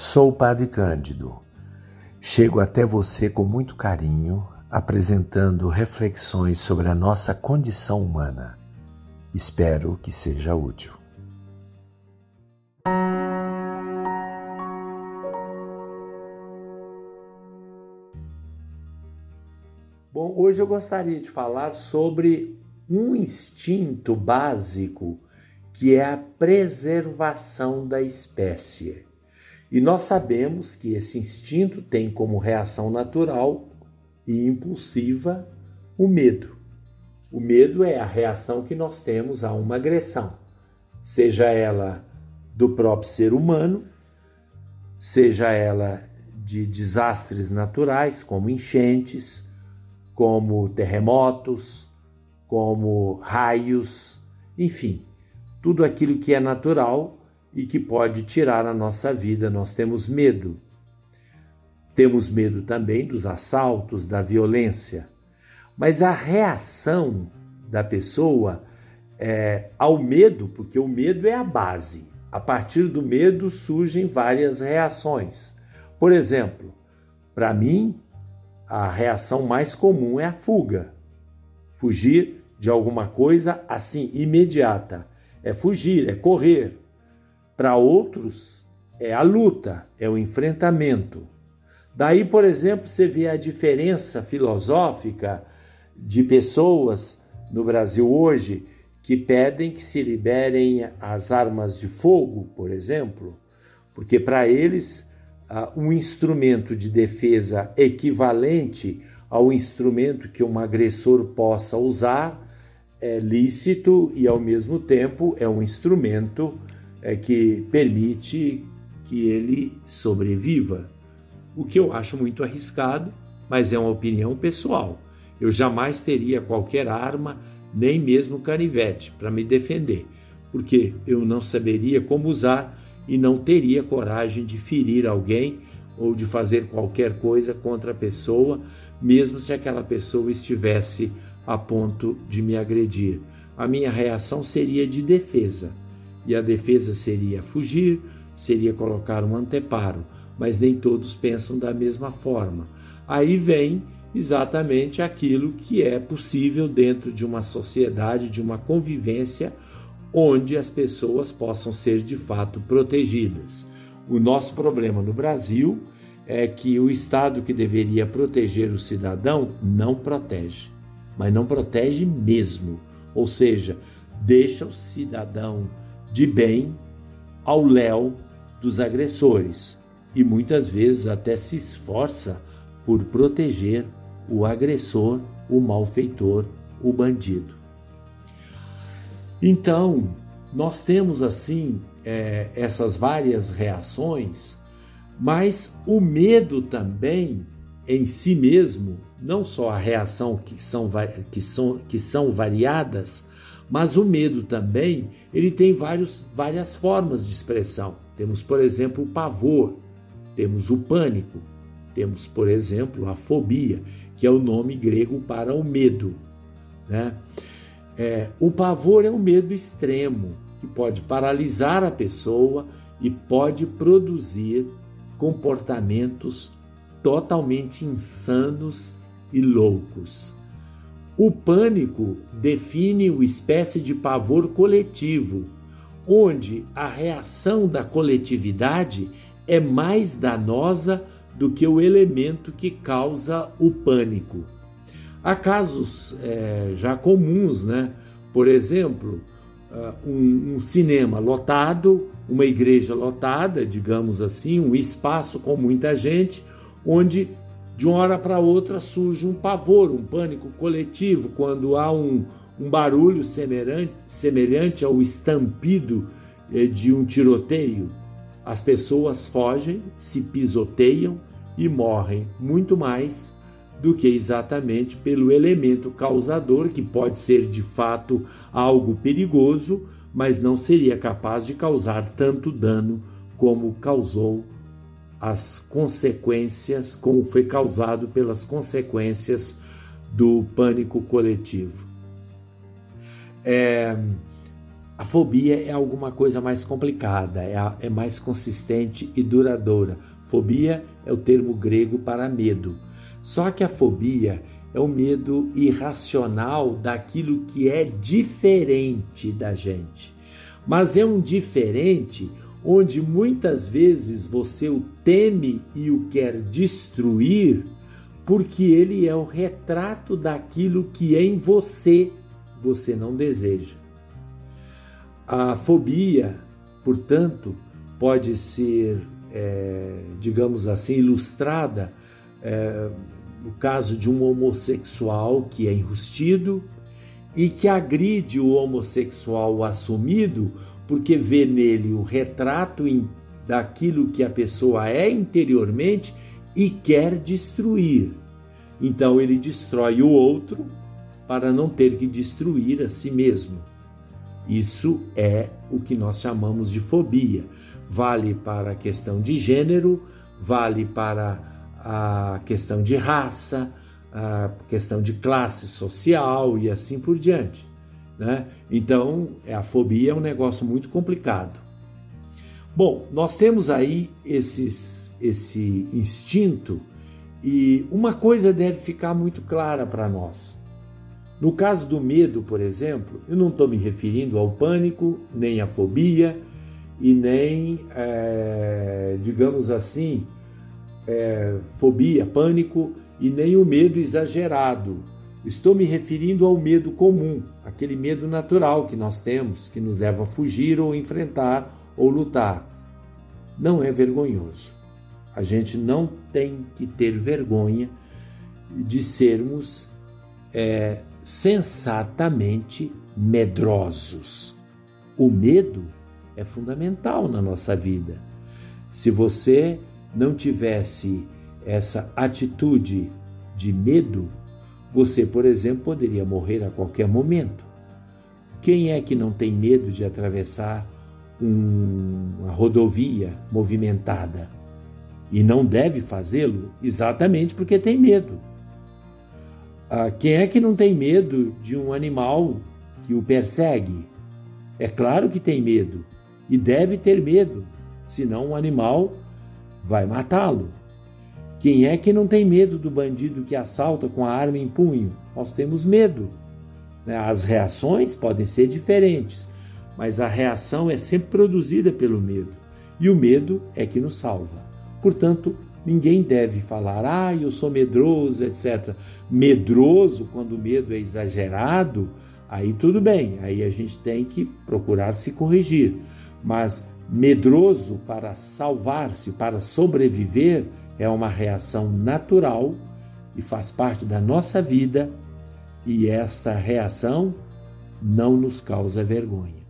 Sou o Padre Cândido. Chego até você com muito carinho, apresentando reflexões sobre a nossa condição humana. Espero que seja útil. Bom, hoje eu gostaria de falar sobre um instinto básico que é a preservação da espécie. E nós sabemos que esse instinto tem como reação natural e impulsiva o medo. O medo é a reação que nós temos a uma agressão, seja ela do próprio ser humano, seja ela de desastres naturais, como enchentes, como terremotos, como raios, enfim, tudo aquilo que é natural e que pode tirar a nossa vida. Nós temos medo. Temos medo também dos assaltos, da violência. Mas a reação da pessoa é, ao medo, porque o medo é a base. A partir do medo surgem várias reações. Por exemplo, para mim, a reação mais comum é a fuga. Fugir de alguma coisa assim, imediata. É fugir, é correr. Para outros, é a luta, é o enfrentamento. Daí, por exemplo, você vê a diferença filosófica de pessoas no Brasil hoje que pedem que se liberem as armas de fogo, por exemplo, porque para eles uh, um instrumento de defesa equivalente ao instrumento que um agressor possa usar é lícito e, ao mesmo tempo, é um instrumento é, que permite que ele sobreviva. O que eu acho muito arriscado, mas é uma opinião pessoal. Eu jamais teria qualquer arma, nem mesmo canivete, para me defender, porque eu não saberia como usar e não teria coragem de ferir alguém ou de fazer qualquer coisa contra a pessoa, mesmo se aquela pessoa estivesse a ponto de me agredir. A minha reação seria de defesa, e a defesa seria fugir, seria colocar um anteparo, mas nem todos pensam da mesma forma. Aí vem exatamente aquilo que é possível dentro de uma sociedade, de uma convivência onde as pessoas possam ser de fato protegidas. O nosso problema no Brasil é que o Estado que deveria proteger o cidadão não protege, mas não protege mesmo, ou seja, deixa o cidadão de bem ao léu dos agressores e muitas vezes até se esforça por proteger o agressor, o malfeitor, o bandido. Então, nós temos assim é, essas várias reações, mas o medo também em si mesmo, não só a reação que são, que são, que são variadas, mas o medo também ele tem vários, várias formas de expressão. Temos, por exemplo, o pavor, temos o pânico, temos, por exemplo, a fobia, que é o nome grego para o medo. Né? É, o pavor é um medo extremo que pode paralisar a pessoa e pode produzir comportamentos totalmente insanos e loucos. O pânico define uma espécie de pavor coletivo, onde a reação da coletividade é mais danosa do que o elemento que causa o pânico. Há casos é, já comuns, né? Por exemplo, uh, um, um, cinema lotado, uma igreja lotada, digamos assim, um espaço com muita gente, onde de uma hora para outra surge um pavor, um pânico coletivo, quando há um, um barulho semelhante, ao estampido eh, de um tiroteio. As pessoas fogem, se pisoteiam e morrem muito mais do que exatamente pelo elemento causador, que pode ser de fato algo perigoso, mas não seria capaz de causar tanto dano como causou as consequências, como foi causado pelas consequências do pânico coletivo. É, A fobia é alguma coisa mais complicada, é, a, é mais consistente e duradoura. Fobia é o termo grego para medo. Só que a fobia é o medo irracional daquilo que é diferente da gente. Mas é um diferente onde muitas vezes você o teme e o quer destruir, porque ele é o retrato daquilo que em você você não deseja. A fobia, portanto, pode ser, é, digamos assim, ilustrada é, no caso de um homossexual que é enrustido e que agride o homossexual assumido porque vê nele o retrato daquilo que a pessoa é interiormente e quer destruir. Então ele destrói o outro para não ter que destruir a si mesmo. Isso é o que nós chamamos de fobia. Vale para a questão de gênero, vale para a questão de raça, a questão de classe social e assim por diante. Né? Então, é, a fobia é um negócio muito complicado. Bom, nós temos aí esses, esse instinto e uma coisa deve ficar muito clara para nós. No caso do medo, por exemplo, eu não estou me referindo ao pânico, nem à fobia e nem, é, digamos assim, é, fobia, pânico e nem o medo exagerado. Estou me referindo ao medo comum, aquele medo natural que nós temos, que nos leva a fugir ou enfrentar ou lutar. Não é vergonhoso. A gente não tem que ter vergonha de sermos é, sensatamente medrosos. O medo é fundamental na nossa vida. Se você não tivesse essa atitude de medo, você, por exemplo, poderia morrer a qualquer momento. Quem é que não tem medo de atravessar uma rodovia movimentada? E não deve fazê-lo exatamente porque tem medo. Ah, quem é que não tem medo de um animal que o persegue? É claro que tem medo e deve ter medo, senão o animal vai matá-lo. Quem é que não tem medo do bandido que assalta com a arma em punho? Nós temos medo. Né? As reações podem ser diferentes, mas a reação é sempre produzida pelo medo. E o medo é que nos salva. Portanto, Ninguém deve falar, ah, eu sou medroso, etc. Medroso, quando o medo é exagerado, aí tudo bem, aí a gente tem que procurar se corrigir. Mas medroso para salvar-se, para sobreviver, é uma reação natural e faz parte da nossa vida, e essa reação não nos causa vergonha.